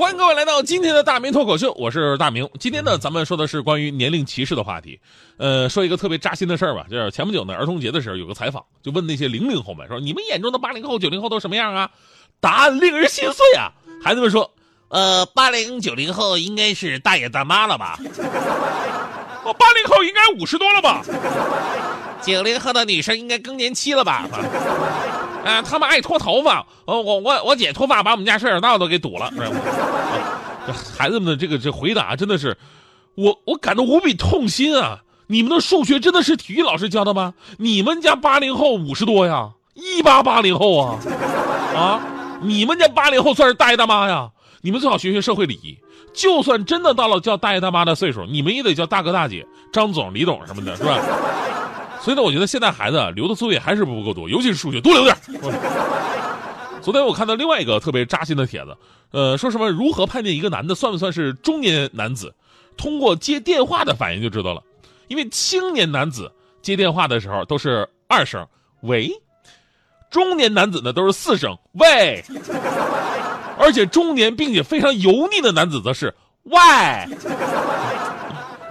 欢迎各位来到今天的大明脱口秀，我是大明。今天呢，咱们说的是关于年龄歧视的话题。呃，说一个特别扎心的事儿吧，就是前不久呢，儿童节的时候有个采访，就问那些零零后们说：“你们眼中的八零后、九零后都什么样啊？”答案令人心碎啊！孩子们说：“呃，八零九零后应该是大爷大妈了吧？我，八零后应该五十多了吧？九零后的女生应该更年期了吧？”啊，他们爱脱头发，我我我姐脱发把我们家摄影道都给堵了。这孩子们的这个这回答真的是，我我感到无比痛心啊！你们的数学真的是体育老师教的吗？你们家八零后五十多呀，一八八零后啊，啊，你们家八零后算是大爷大妈呀？你们最好学学社会礼仪，就算真的到了叫大爷大妈的岁数，你们也得叫大哥大姐、张总、李总什么的，是吧？所以呢，我觉得现在孩子留的作业还是不够多，尤其是数学多留点。昨天我看到另外一个特别扎心的帖子，呃，说什么如何判定一个男的算不算是中年男子？通过接电话的反应就知道了。因为青年男子接电话的时候都是二声“喂”，中年男子呢都是四声“喂”，而且中年并且非常油腻的男子则是 “喂”。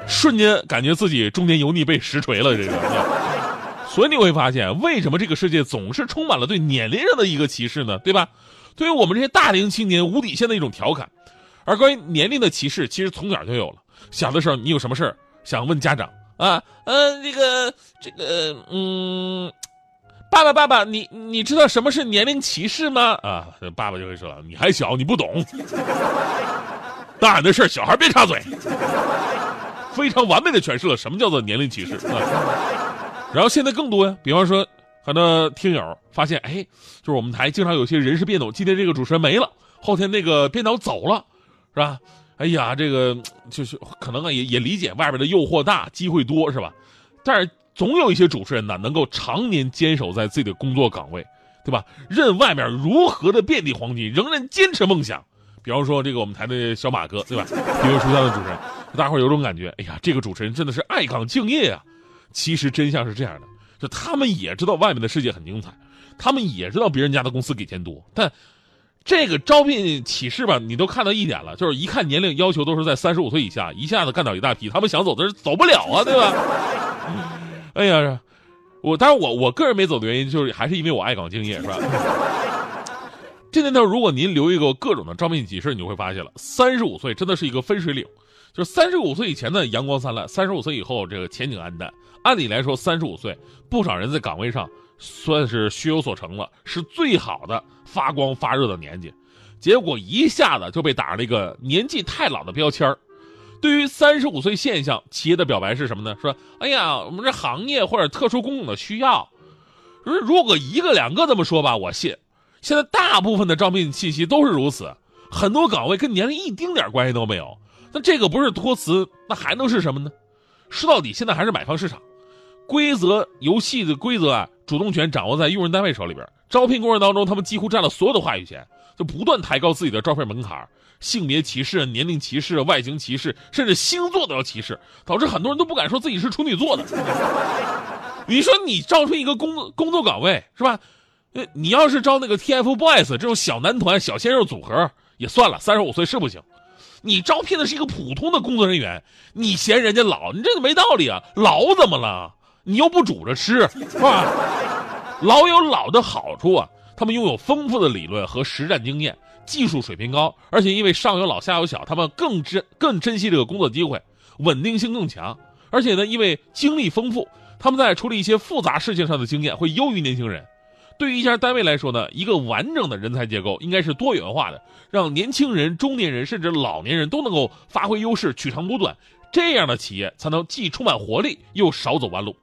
瞬间感觉自己中年油腻被实锤了，这个。所以你会发现，为什么这个世界总是充满了对年龄上的一个歧视呢？对吧？对于我们这些大龄青年无底线的一种调侃。而关于年龄的歧视，其实从小就有了。小的时候，你有什么事儿想问家长啊？呃，这个，这个，嗯，爸爸，爸爸，你你知道什么是年龄歧视吗？啊，爸爸就会说：“你还小，你不懂。大人的事小孩别插嘴。”非常完美的诠释了什么叫做年龄歧视啊！然后现在更多呀，比方说很多听友发现，哎，就是我们台经常有些人事变动，今天这个主持人没了，后天那个编导走了，是吧？哎呀，这个就是可能啊，也也理解外边的诱惑大，机会多，是吧？但是总有一些主持人呢，能够常年坚守在自己的工作岗位，对吧？任外面如何的遍地黄金，仍然坚持梦想。比方说这个我们台的小马哥，对吧？因为出现的主持人，大伙儿有种感觉，哎呀，这个主持人真的是爱岗敬业啊。其实真相是这样的，就他们也知道外面的世界很精彩，他们也知道别人家的公司给钱多，但这个招聘启事吧，你都看到一点了，就是一看年龄要求都是在三十五岁以下，一下子干倒一大批，他们想走的是走不了啊，对吧？哎呀，我当然我我个人没走的原因，就是还是因为我爱岗敬业，是吧？这年头，如果您留一个各种的招聘启事，你就会发现了，三十五岁真的是一个分水岭。就是三十五岁以前的阳光灿烂，三十五岁以后这个前景黯淡。按理来说，三十五岁不少人在岗位上算是学有所成了，是最好的发光发热的年纪。结果一下子就被打上了一个年纪太老的标签儿。对于三十五岁现象，企业的表白是什么呢？说：“哎呀，我们这行业或者特殊工种的需要。”如果一个两个这么说吧，我信。现在大部分的招聘信息都是如此，很多岗位跟年龄一丁点关系都没有。那这个不是托词，那还能是什么呢？说到底，现在还是买方市场，规则游戏的规则啊，主动权掌握在用人单位手里边。招聘过程当中，他们几乎占了所有的话语权，就不断抬高自己的招聘门槛，性别歧视、年龄歧视、外形歧视，甚至星座都要歧视，导致很多人都不敢说自己是处女座的。你说你招聘一个工工作岗位是吧？呃，你要是招那个 TFBOYS 这种小男团、小鲜肉组合也算了，三十五岁是不行。你招聘的是一个普通的工作人员，你嫌人家老，你这个没道理啊！老怎么了？你又不煮着吃，是吧？老有老的好处啊，他们拥有丰富的理论和实战经验，技术水平高，而且因为上有老下有小，他们更珍更珍惜这个工作机会，稳定性更强。而且呢，因为经历丰富，他们在处理一些复杂事情上的经验会优于年轻人。对于一家单位来说呢，一个完整的人才结构应该是多元化的，让年轻人、中年人甚至老年人都能够发挥优势，取长补短，这样的企业才能既充满活力又少走弯路。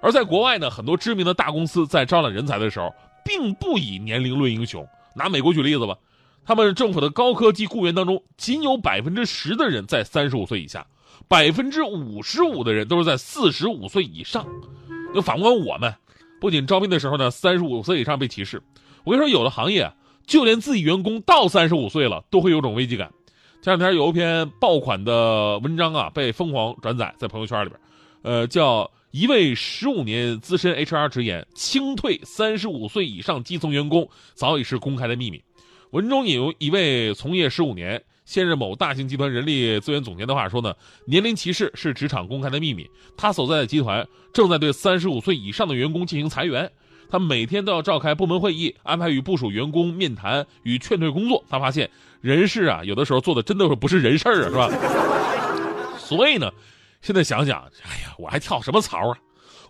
而在国外呢，很多知名的大公司在招揽人才的时候，并不以年龄论英雄，拿美国举例子吧，他们政府的高科技雇员当中，仅有百分之十的人在三十五岁以下，百分之五十五的人都是在四十五岁以上。就反观我们，不仅招聘的时候呢，三十五岁以上被歧视，我跟你说，有的行业就连自己员工到三十五岁了，都会有种危机感。前两天有一篇爆款的文章啊，被疯狂转载在朋友圈里边，呃，叫一位十五年资深 HR 直言，清退三十五岁以上基层员工早已是公开的秘密。文中引用一位从业十五年。现任某大型集团人力资源总监的话说呢，年龄歧视是职场公开的秘密。他所在的集团正在对三十五岁以上的员工进行裁员，他每天都要召开部门会议，安排与部署员工面谈与劝退工作。他发现人事啊，有的时候做的真的是不是人事儿啊，是吧？所以呢，现在想想，哎呀，我还跳什么槽啊？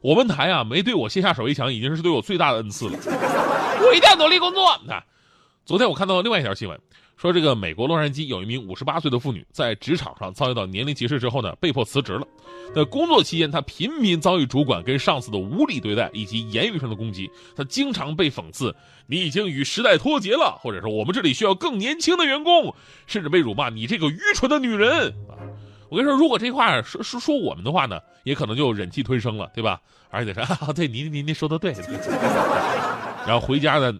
我们台啊，没对我卸下手一枪，已经是对我最大的恩赐了。我一定要努力工作。那昨天我看到另外一条新闻。说这个美国洛杉矶有一名五十八岁的妇女在职场上遭遇到年龄歧视之后呢，被迫辞职了。在工作期间，她频频遭遇主管跟上司的无理对待以及言语上的攻击。她经常被讽刺：“你已经与时代脱节了。”或者说“我们这里需要更年轻的员工。”甚至被辱骂：“你这个愚蠢的女人！”啊，我跟你说，如果这话说说说我们的话呢，也可能就忍气吞声了，对吧？而且说：“对，您您您说的对。”然后回家呢。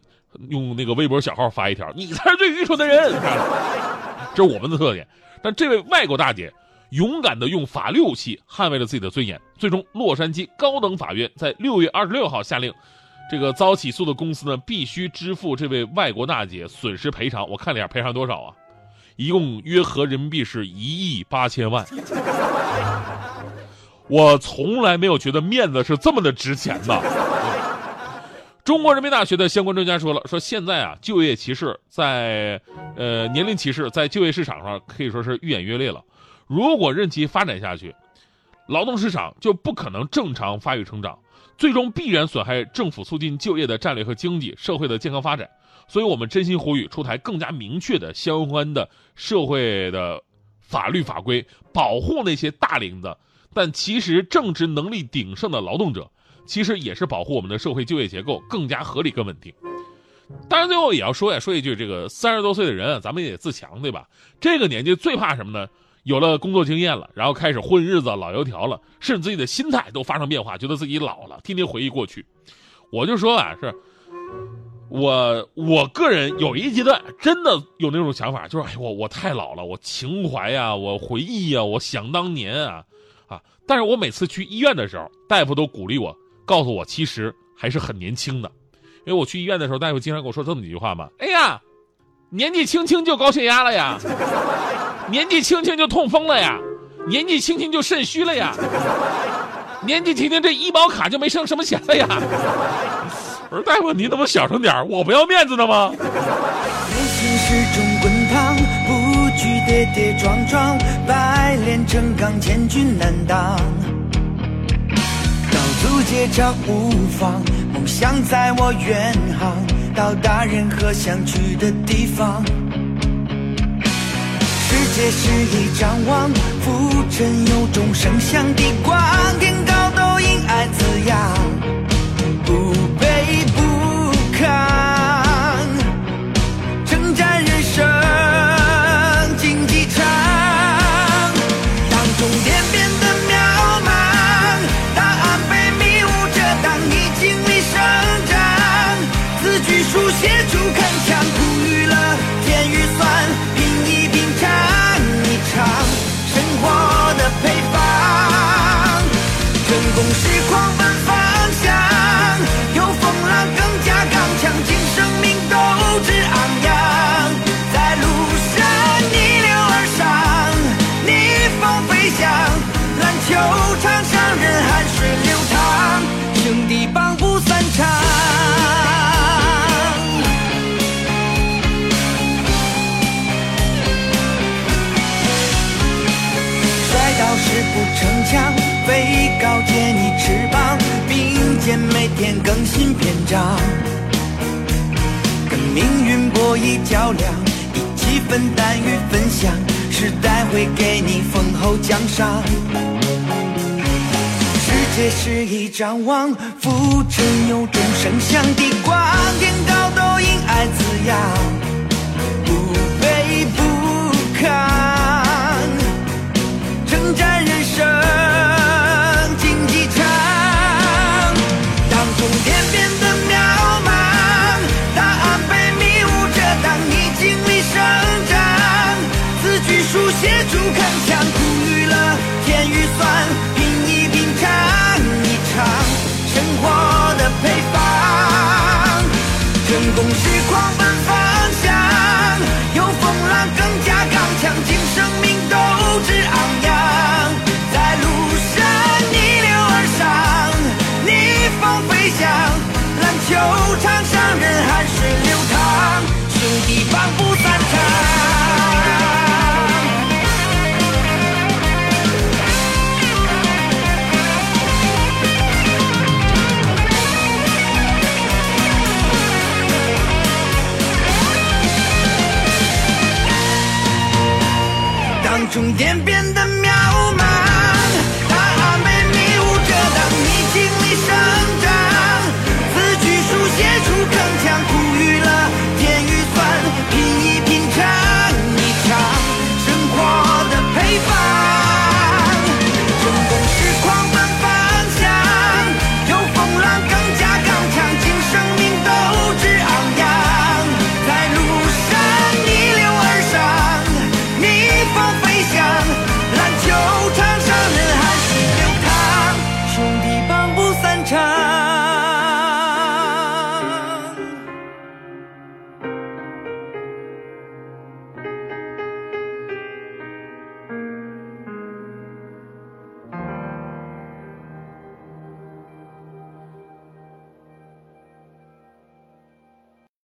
用那个微博小号发一条，你才是最愚蠢的人，这是我们的特点。但这位外国大姐勇敢的用法律武器捍卫了自己的尊严。最终，洛杉矶高等法院在六月二十六号下令，这个遭起诉的公司呢必须支付这位外国大姐损失赔偿。我看了一下，赔偿多少啊？一共约合人民币是一亿八千万。我从来没有觉得面子是这么的值钱的。中国人民大学的相关专家说了，说现在啊，就业歧视在，呃，年龄歧视在就业市场上可以说是愈演愈烈了。如果任其发展下去，劳动市场就不可能正常发育成长，最终必然损害政府促进就业的战略和经济社会的健康发展。所以我们真心呼吁出台更加明确的相关的社会的法律法规，保护那些大龄的但其实正值能力鼎盛的劳动者。其实也是保护我们的社会就业结构更加合理、更稳定。当然，最后也要说呀，说一句，这个三十多岁的人啊，咱们也得自强，对吧？这个年纪最怕什么呢？有了工作经验了，然后开始混日子、老油条了，甚至自己的心态都发生变化，觉得自己老了，天天回忆过去。我就说啊，是我我个人有一阶段真的有那种想法，就是哎，我我太老了，我情怀呀，我回忆呀，我想当年啊啊！但是我每次去医院的时候，大夫都鼓励我。告诉我，其实还是很年轻的，因为我去医院的时候，大夫经常跟我说这么几句话嘛。哎呀，年纪轻轻就高血压了呀，年纪轻轻就痛风了呀，年纪轻轻就肾虚了呀，年纪轻轻这医保卡就没剩什么钱了呀。我说大夫，你怎么小声点我不要面子的吗？不惧跌跌撞撞，百炼成钢，千军难挡。路接着无妨，梦想在我远航，到达任何想去的地方。世界是一张网，浮沉有众生相的光，天高都因爱滋养，每天更新篇章，跟命运博弈较量，一起分担与分享，时代会给你丰厚奖赏。世界是一张网，浮沉有众生相的光，天高都因爱滋养，不卑不亢，征战人成功是狂奔方向，有风浪更加刚强，尽生命斗志昂扬，在路上逆流而上，逆风飞翔，篮球场上任汗水流淌，兄弟帮不散场。当终